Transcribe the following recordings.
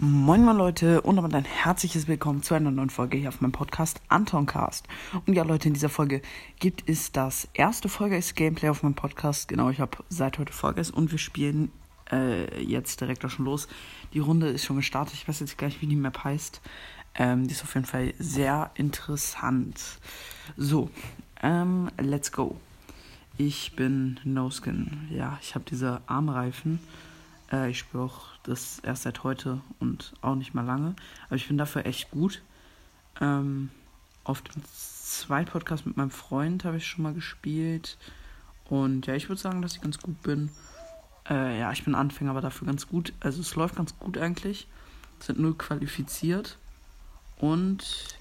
Moin moin Leute und damit ein herzliches Willkommen zu einer neuen Folge hier auf meinem Podcast Antoncast. Und ja Leute, in dieser Folge gibt es das erste Vollgeist Gameplay auf meinem Podcast. Genau, ich habe seit heute Vollgeist und wir spielen äh, jetzt direkt auch schon los. Die Runde ist schon gestartet, ich weiß jetzt gar nicht, wie die Map heißt. Ähm, die ist auf jeden Fall sehr interessant. So, ähm, let's go. Ich bin No Skin. Ja, ich habe diese Armreifen. Äh, ich spiele auch das erst seit heute und auch nicht mal lange. Aber ich bin dafür echt gut. Ähm, auf dem zweiten Podcast mit meinem Freund habe ich schon mal gespielt. Und ja, ich würde sagen, dass ich ganz gut bin. Äh, ja, ich bin Anfänger, aber dafür ganz gut. Also es läuft ganz gut eigentlich. Sind nur qualifiziert. Und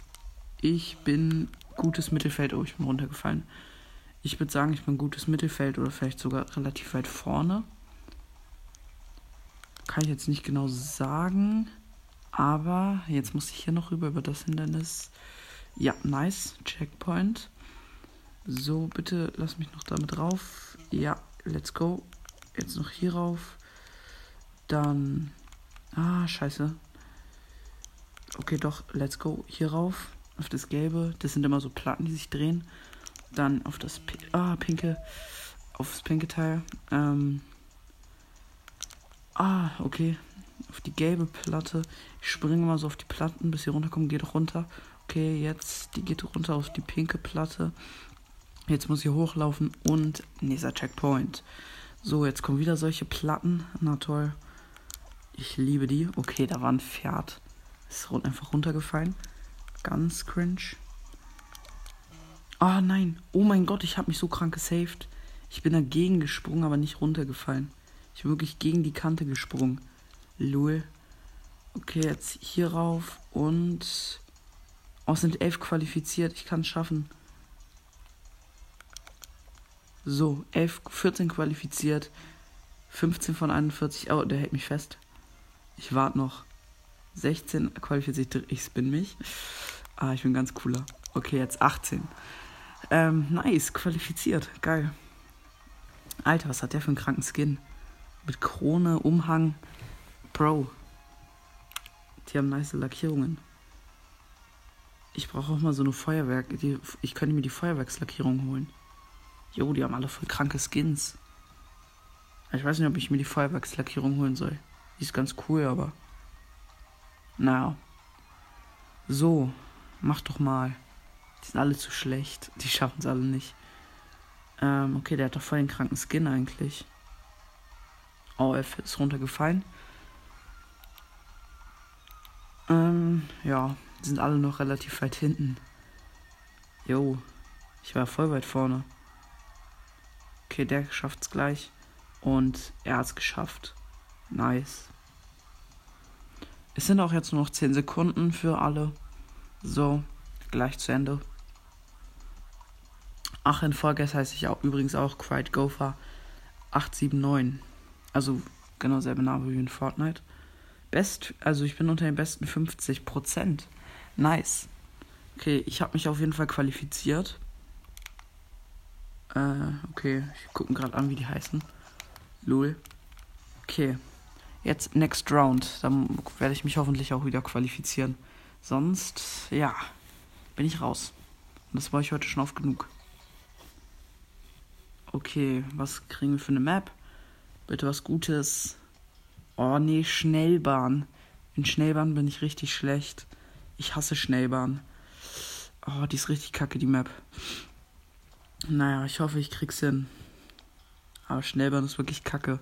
ich bin gutes Mittelfeld. Oh, ich bin runtergefallen. Ich würde sagen, ich bin gutes Mittelfeld oder vielleicht sogar relativ weit vorne kann ich jetzt nicht genau sagen. Aber jetzt muss ich hier noch rüber über das Hindernis. Ja, nice. Checkpoint. So, bitte lass mich noch damit drauf. Ja, let's go. Jetzt noch hier rauf. Dann. Ah, scheiße. Okay, doch, let's go. Hier rauf. Auf das Gelbe. Das sind immer so Platten, die sich drehen. Dann auf das ah, pinke. Aufs pinke Teil. Ähm, Ah, okay. Auf die gelbe Platte. Ich springe mal so auf die Platten, bis sie runterkommen. Geht runter. Okay, jetzt, die geht runter auf die pinke Platte. Jetzt muss ich hochlaufen und nächster Checkpoint. So, jetzt kommen wieder solche Platten. Na toll. Ich liebe die. Okay, da war ein Pferd. Ist einfach runtergefallen. Ganz cringe. Ah, nein. Oh mein Gott, ich habe mich so krank gesaved. Ich bin dagegen gesprungen, aber nicht runtergefallen. Ich bin wirklich gegen die Kante gesprungen. Lul. Okay, jetzt hier rauf und. Oh, es sind elf qualifiziert. Ich kann es schaffen. So, 11, 14 qualifiziert. 15 von 41. Oh, der hält mich fest. Ich warte noch. 16 qualifiziert. Ich spin mich. Ah, ich bin ganz cooler. Okay, jetzt 18. Ähm, nice, qualifiziert. Geil. Alter, was hat der für einen kranken Skin? Mit Krone, Umhang. Bro. Die haben nice Lackierungen. Ich brauche auch mal so eine Feuerwerk. Die, ich könnte mir die Feuerwerkslackierung holen. Jo, die haben alle voll kranke Skins. Ich weiß nicht, ob ich mir die Feuerwerkslackierung holen soll. Die ist ganz cool, aber. Naja. So, mach doch mal. Die sind alle zu schlecht. Die schaffen es alle nicht. Ähm, okay, der hat doch voll den kranken Skin eigentlich. AOF ist runtergefallen. Ähm, ja, sind alle noch relativ weit hinten. Jo, ich war voll weit vorne. Okay, der schafft's gleich. Und er hat's geschafft. Nice. Es sind auch jetzt nur noch 10 Sekunden für alle. So, gleich zu Ende. Ach, in Folge heiße ich auch übrigens auch Quiet Gopher 879. Also genau selbe Name wie in Fortnite. Best, also ich bin unter den besten 50 Prozent. Nice. Okay, ich habe mich auf jeden Fall qualifiziert. Äh, okay, ich gucke gerade an, wie die heißen. Lul. Okay. Jetzt Next Round. Dann werde ich mich hoffentlich auch wieder qualifizieren. Sonst, ja, bin ich raus. Und das war ich heute schon oft genug. Okay, was kriegen wir für eine Map? Bitte was Gutes. Oh nee, Schnellbahn. In Schnellbahn bin ich richtig schlecht. Ich hasse Schnellbahn. Oh, die ist richtig kacke, die Map. Naja, ich hoffe, ich krieg's hin. Aber Schnellbahn ist wirklich kacke.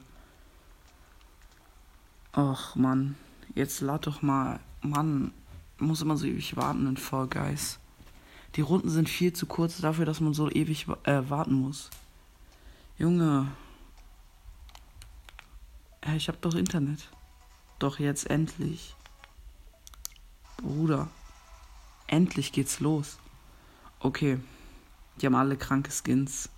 Och, Mann. Jetzt lad doch mal. Mann, muss immer so ewig warten in Fall Guys. Die Runden sind viel zu kurz dafür, dass man so ewig äh, warten muss. Junge, ich hab doch Internet. Doch jetzt endlich. Bruder. Endlich geht's los. Okay. Die haben alle kranke Skins.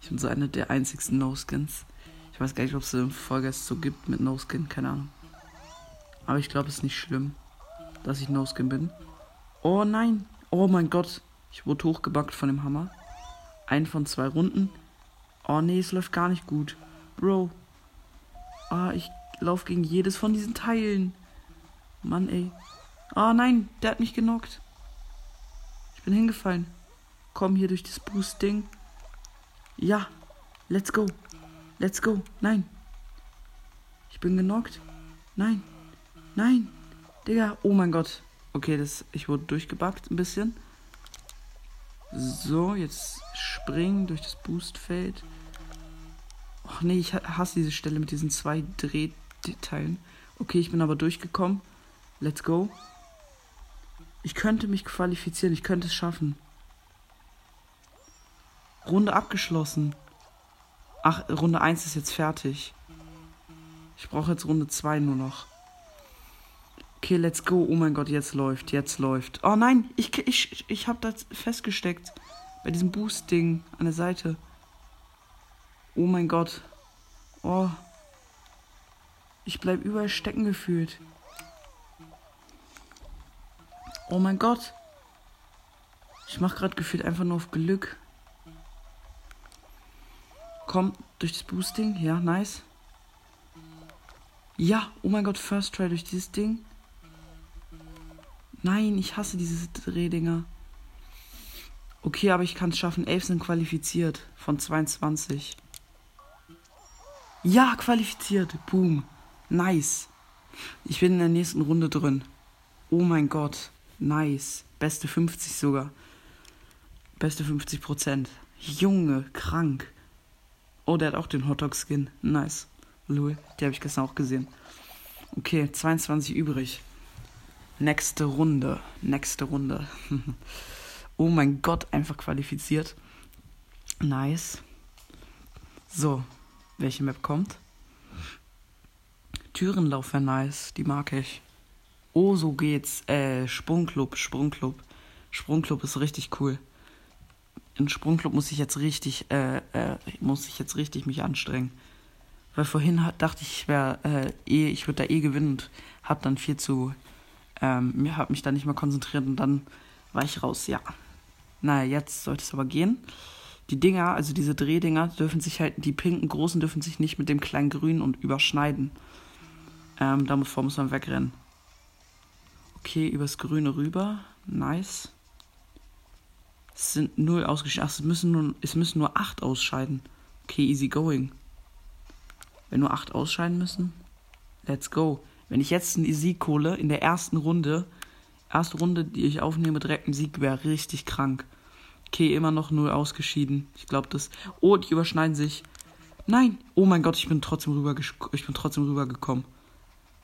Ich bin so einer der einzigsten No-Skins. Ich weiß gar nicht, ob es eine Folge so gibt mit No-Skin, keine Ahnung. Aber ich glaube, es ist nicht schlimm, dass ich No-Skin bin. Oh nein! Oh mein Gott! Ich wurde hochgebackt von dem Hammer. Ein von zwei Runden. Oh nee, es läuft gar nicht gut. Bro, Ah, ich laufe gegen jedes von diesen Teilen. Mann, ey. Oh nein, der hat mich genockt. Ich bin hingefallen. Komm hier durch das Boost-Ding. Ja, let's go. Let's go. Nein. Ich bin genockt. Nein. Nein. Digga, oh mein Gott. Okay, das, ich wurde durchgebackt ein bisschen. So, jetzt springen durch das Boostfeld. Ach nee, ich hasse diese Stelle mit diesen zwei Drehteilen. Okay, ich bin aber durchgekommen. Let's go. Ich könnte mich qualifizieren, ich könnte es schaffen. Runde abgeschlossen. Ach, Runde 1 ist jetzt fertig. Ich brauche jetzt Runde 2 nur noch. Okay, let's go. Oh mein Gott, jetzt läuft, jetzt läuft. Oh nein, ich, ich, ich habe das festgesteckt. Bei diesem Boost-Ding an der Seite. Oh mein Gott. Oh. Ich bleib überall stecken gefühlt. Oh mein Gott. Ich mach gerade gefühlt einfach nur auf Glück. Komm, durch das Boosting. Ja, nice. Ja, oh mein Gott, First Try durch dieses Ding. Nein, ich hasse diese Drehdinger. Okay, aber ich kann es schaffen. Elf sind qualifiziert von 22. Ja, qualifiziert. Boom. Nice. Ich bin in der nächsten Runde drin. Oh mein Gott. Nice. Beste 50 sogar. Beste 50 Prozent. Junge, krank. Oh, der hat auch den Hotdog-Skin. Nice. Lul, die habe ich gestern auch gesehen. Okay, 22 übrig. Nächste Runde. Nächste Runde. oh mein Gott, einfach qualifiziert. Nice. So, welche Map kommt? Türenlauf wäre nice, die mag ich. Oh, so geht's. Äh, Sprungclub, Sprungclub. Sprungclub ist richtig cool. In Sprungclub muss ich jetzt richtig, äh, äh, muss ich jetzt richtig mich anstrengen. Weil vorhin dachte ich, ich wäre äh, eh, ich würde da eh gewinnen und hab dann viel zu, ähm, hab mich da nicht mehr konzentriert und dann war ich raus, ja. Naja, jetzt sollte es aber gehen. Die Dinger, also diese Drehdinger, dürfen sich halt, die pinken großen dürfen sich nicht mit dem kleinen grünen und überschneiden. Ähm, davor muss man wegrennen. Okay, übers Grüne rüber. Nice. Es sind null ausgeschieden. Ach, es müssen nur, es müssen nur acht ausscheiden. Okay, easy going. Wenn nur acht ausscheiden müssen, let's go. Wenn ich jetzt einen Sieg hole in der ersten Runde, erste Runde, die ich aufnehme, direkt einen Sieg, wäre richtig krank. Okay, immer noch null ausgeschieden. Ich glaube, das. Oh, die überschneiden sich. Nein! Oh mein Gott, ich bin trotzdem rüber, ich bin trotzdem rübergekommen.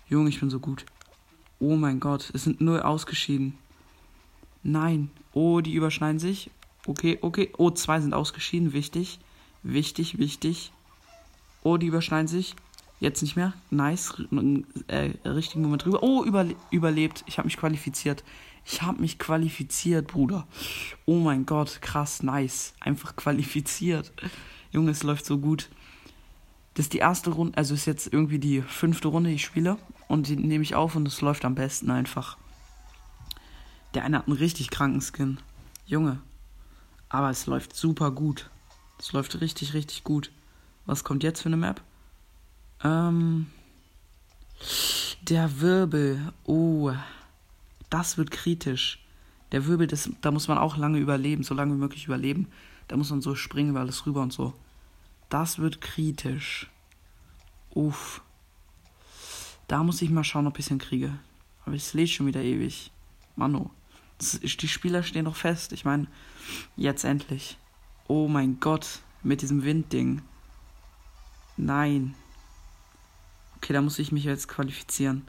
Junge, ich bin so gut. Oh mein Gott, es sind null ausgeschieden. Nein. Oh, die überschneiden sich. Okay, okay. Oh, zwei sind ausgeschieden. Wichtig. Wichtig, wichtig. Oh, die überschneiden sich. Jetzt nicht mehr. Nice. Äh, richtigen Moment drüber. Oh, überle überlebt. Ich habe mich qualifiziert. Ich habe mich qualifiziert, Bruder. Oh mein Gott, krass, nice. Einfach qualifiziert. Junge, es läuft so gut. Das ist die erste Runde, also ist jetzt irgendwie die fünfte Runde, die ich spiele. Und die nehme ich auf und es läuft am besten einfach. Der eine hat einen richtig kranken Skin. Junge. Aber es läuft super gut. Es läuft richtig, richtig gut. Was kommt jetzt für eine Map? Ähm. Der Wirbel. Oh. Das wird kritisch. Der Wirbel, das, da muss man auch lange überleben, so lange wie möglich überleben. Da muss man so springen über alles rüber und so. Das wird kritisch. Uff. Da muss ich mal schauen, ob ich es hinkriege. Aber es lädt schon wieder ewig. Mano. die Spieler stehen doch fest. Ich meine, jetzt endlich. Oh mein Gott. Mit diesem Windding. Nein. Okay, da muss ich mich jetzt qualifizieren.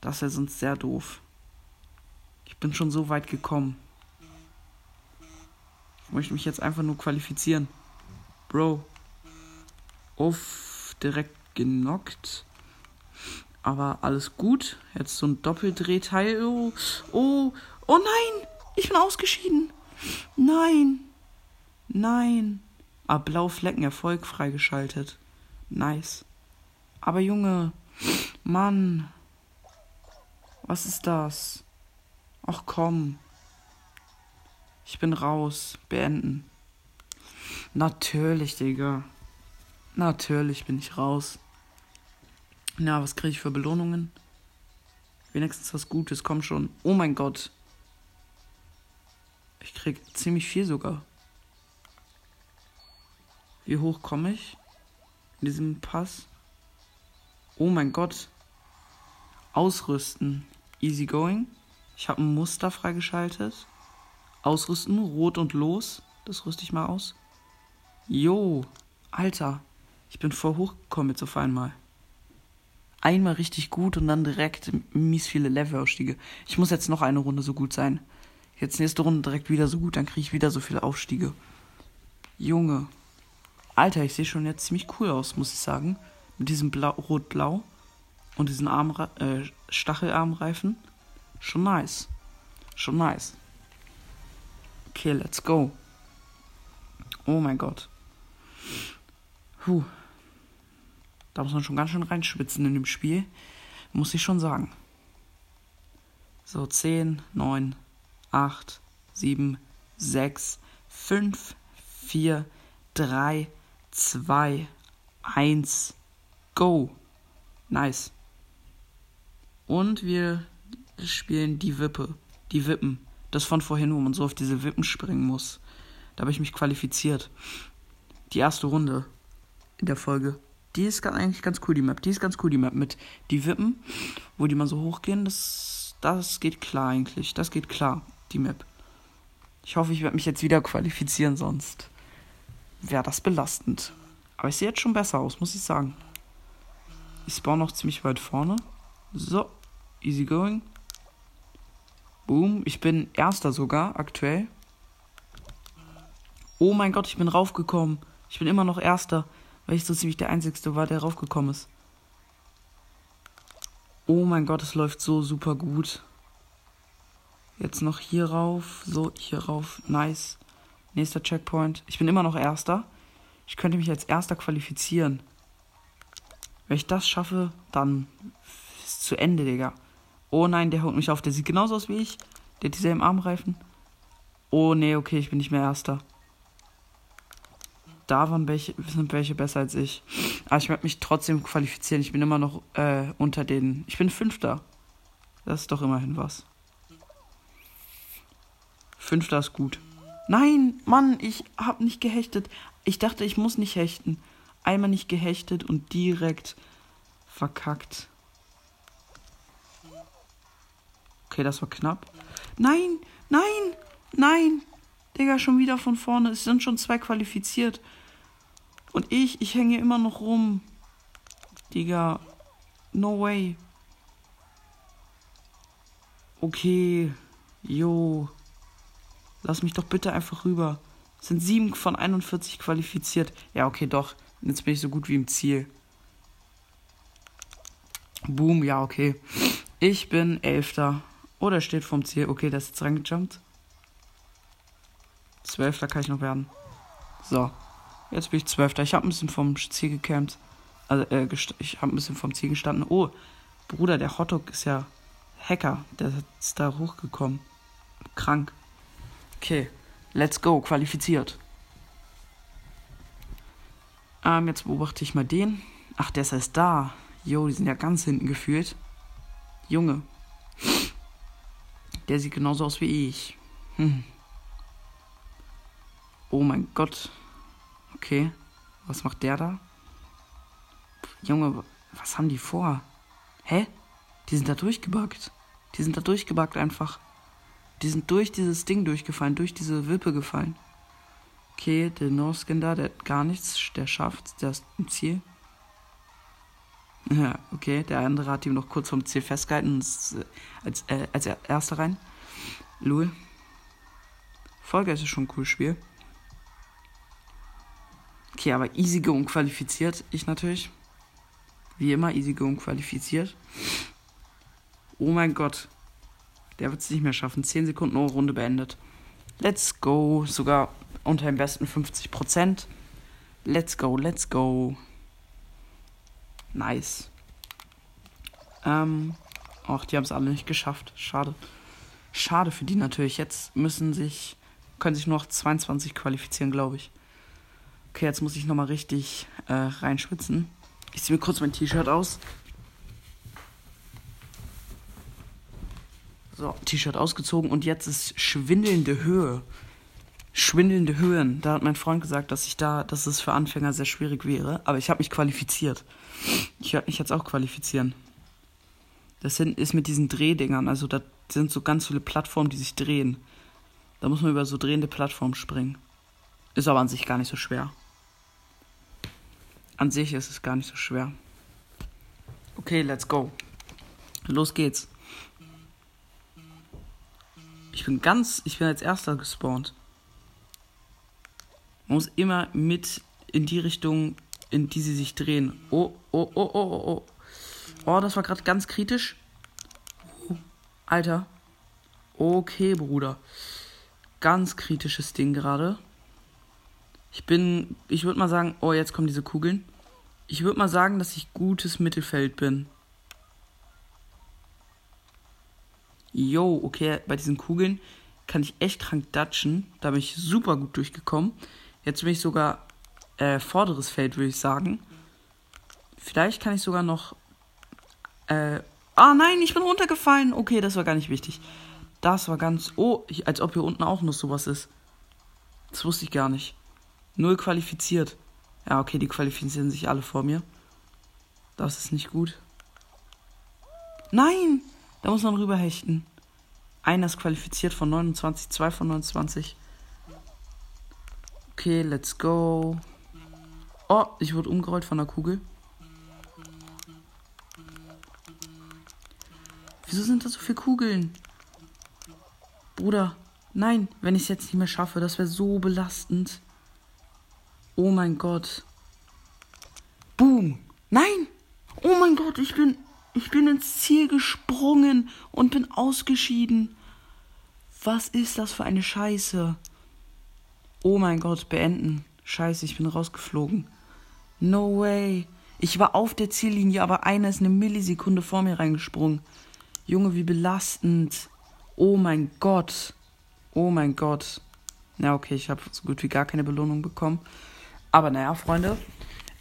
Das wäre sonst sehr doof. Ich bin schon so weit gekommen. Ich möchte mich jetzt einfach nur qualifizieren. Bro, Uff, direkt genockt. Aber alles gut. Jetzt so ein Doppeldrehteil. Oh, oh, oh nein! Ich bin ausgeschieden. Nein. Nein. Ah, blaue Flecken, Erfolg freigeschaltet. Nice. Aber Junge, Mann. Was ist das? Ach komm. Ich bin raus. Beenden. Natürlich, Digga. Natürlich bin ich raus. Na, was kriege ich für Belohnungen? Wenigstens was Gutes, komm schon. Oh mein Gott. Ich krieg ziemlich viel sogar. Wie hoch komme ich? In diesem Pass? Oh mein Gott. Ausrüsten. Easy going. Ich habe ein Muster freigeschaltet. Ausrüsten, rot und los. Das rüste ich mal aus. Jo, Alter. Ich bin voll hochgekommen jetzt auf einmal. Einmal richtig gut und dann direkt mies viele Levelaufstiege. Ich muss jetzt noch eine Runde so gut sein. Jetzt nächste Runde direkt wieder so gut, dann kriege ich wieder so viele Aufstiege. Junge. Alter, ich sehe schon jetzt ziemlich cool aus, muss ich sagen. Mit diesem Rot-Blau und diesen Armre äh, Stachelarmreifen. Schon nice. Schon nice. Okay, let's go. Oh mein Gott. Puh. Da muss man schon ganz schön reinschwitzen in dem Spiel. Muss ich schon sagen. So, 10, 9, 8, 7, 6, 5, 4, 3, 2, 1, go. Nice. Und wir spielen die Wippe. Die Wippen. Das von vorhin, wo man so auf diese Wippen springen muss. Da habe ich mich qualifiziert. Die erste Runde in der Folge. Die ist eigentlich ganz cool, die Map. Die ist ganz cool, die Map mit die Wippen, wo die mal so hochgehen. Das, das geht klar eigentlich. Das geht klar, die Map. Ich hoffe, ich werde mich jetzt wieder qualifizieren, sonst wäre das belastend. Aber ich sehe jetzt schon besser aus, muss ich sagen. Ich spawn noch ziemlich weit vorne. So, easy going. Boom, ich bin erster sogar aktuell. Oh mein Gott, ich bin raufgekommen. Ich bin immer noch erster, weil ich so ziemlich der einzigste war, der raufgekommen ist. Oh mein Gott, es läuft so super gut. Jetzt noch hier rauf, so hier rauf, nice. Nächster Checkpoint. Ich bin immer noch erster. Ich könnte mich als erster qualifizieren. Wenn ich das schaffe, dann ist zu Ende, Digga. Oh nein, der holt mich auf. Der sieht genauso aus wie ich. Der hat dieselben Armreifen. Oh nee, okay, ich bin nicht mehr Erster. Da waren welche, sind welche besser als ich. Aber ich werde mich trotzdem qualifizieren. Ich bin immer noch äh, unter den. Ich bin Fünfter. Das ist doch immerhin was. Fünfter ist gut. Nein, Mann, ich hab nicht gehechtet. Ich dachte, ich muss nicht hechten. Einmal nicht gehechtet und direkt verkackt. Okay, das war knapp. Nein, nein, nein. Digga, schon wieder von vorne. Es sind schon zwei qualifiziert. Und ich, ich hänge immer noch rum. Digga, no way. Okay, jo. Lass mich doch bitte einfach rüber. Es sind sieben von 41 qualifiziert. Ja, okay, doch. Jetzt bin ich so gut wie im Ziel. Boom, ja, okay. Ich bin Elfter. Oder steht vom Ziel. Okay, der ist jetzt reingejumpt. Zwölfter kann ich noch werden. So. Jetzt bin ich Zwölfter. Ich habe ein bisschen vom Ziel gecampt. Also, äh, ich habe ein bisschen vom Ziel gestanden. Oh, Bruder, der Hotdog ist ja Hacker. Der ist da hochgekommen. Krank. Okay. Let's go. Qualifiziert. Ähm, jetzt beobachte ich mal den. Ach, der ist erst da. Jo, die sind ja ganz hinten gefühlt. Junge. Der sieht genauso aus wie ich. Hm. Oh mein Gott. Okay. Was macht der da? Junge, was haben die vor? Hä? Die sind da durchgebackt. Die sind da durchgebackt einfach. Die sind durch dieses Ding durchgefallen, durch diese Wippe gefallen. Okay, der No-Skin da, der hat gar nichts, der schafft, der ist im Ziel. Ja, okay, der andere hat ihm noch kurz vom Ziel festgehalten als, äh, als erster rein. Lul. Folge ist schon ein cooles Spiel. Okay, aber easy unqualifiziert. Ich natürlich. Wie immer, easy unqualifiziert. Oh mein Gott. Der wird es nicht mehr schaffen. 10 Sekunden oh, Runde beendet. Let's go. Sogar unter dem besten 50%. Let's go, let's go. Nice. Ähm, ach, die haben es alle nicht geschafft. Schade. Schade für die natürlich. Jetzt müssen sich, können sich nur noch 22 qualifizieren, glaube ich. Okay, jetzt muss ich nochmal richtig äh, reinschwitzen. Ich ziehe mir kurz mein T-Shirt aus. So, T-Shirt ausgezogen und jetzt ist schwindelnde Höhe. Schwindelnde Höhen. Da hat mein Freund gesagt, dass ich da, dass es für Anfänger sehr schwierig wäre. Aber ich habe mich qualifiziert. Ich werde mich jetzt auch qualifizieren. Das ist mit diesen Drehdingern. Also da sind so ganz viele Plattformen, die sich drehen. Da muss man über so drehende Plattformen springen. Ist aber an sich gar nicht so schwer. An sich ist es gar nicht so schwer. Okay, let's go. Los geht's. Ich bin ganz, ich bin als erster gespawnt. Man muss immer mit in die Richtung, in die sie sich drehen. Oh, oh, oh, oh, oh, oh. Oh, das war gerade ganz kritisch. Alter. Okay, Bruder. Ganz kritisches Ding gerade. Ich bin, ich würde mal sagen, oh, jetzt kommen diese Kugeln. Ich würde mal sagen, dass ich gutes Mittelfeld bin. Yo, okay, bei diesen Kugeln kann ich echt krank datschen. Da bin ich super gut durchgekommen. Jetzt bin ich sogar äh, vorderes Feld, würde ich sagen. Vielleicht kann ich sogar noch. Äh, ah nein, ich bin runtergefallen. Okay, das war gar nicht wichtig. Das war ganz. Oh, als ob hier unten auch noch sowas ist. Das wusste ich gar nicht. Null qualifiziert. Ja, okay, die qualifizieren sich alle vor mir. Das ist nicht gut. Nein! Da muss man rüberhechten. Einer ist qualifiziert von 29, zwei von 29. Okay, let's go. Oh, ich wurde umgerollt von der Kugel. Wieso sind da so viele Kugeln? Bruder, nein, wenn ich es jetzt nicht mehr schaffe, das wäre so belastend. Oh mein Gott. Boom. Nein. Oh mein Gott, ich bin ich bin ins Ziel gesprungen und bin ausgeschieden. Was ist das für eine Scheiße? Oh mein Gott, beenden. Scheiße, ich bin rausgeflogen. No way. Ich war auf der Ziellinie, aber einer ist eine Millisekunde vor mir reingesprungen. Junge, wie belastend. Oh mein Gott. Oh mein Gott. Na, okay, ich habe so gut wie gar keine Belohnung bekommen. Aber naja, Freunde,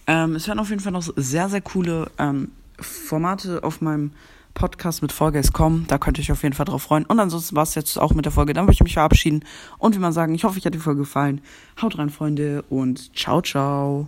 ähm, es werden auf jeden Fall noch sehr, sehr coole ähm, Formate auf meinem Podcast mit Vollgeist kommen. Da könnt ihr euch auf jeden Fall drauf freuen. Und ansonsten war es jetzt auch mit der Folge. Dann würde ich mich verabschieden und wie man sagen, ich hoffe, euch hat die Folge gefallen. Haut rein, Freunde, und ciao, ciao.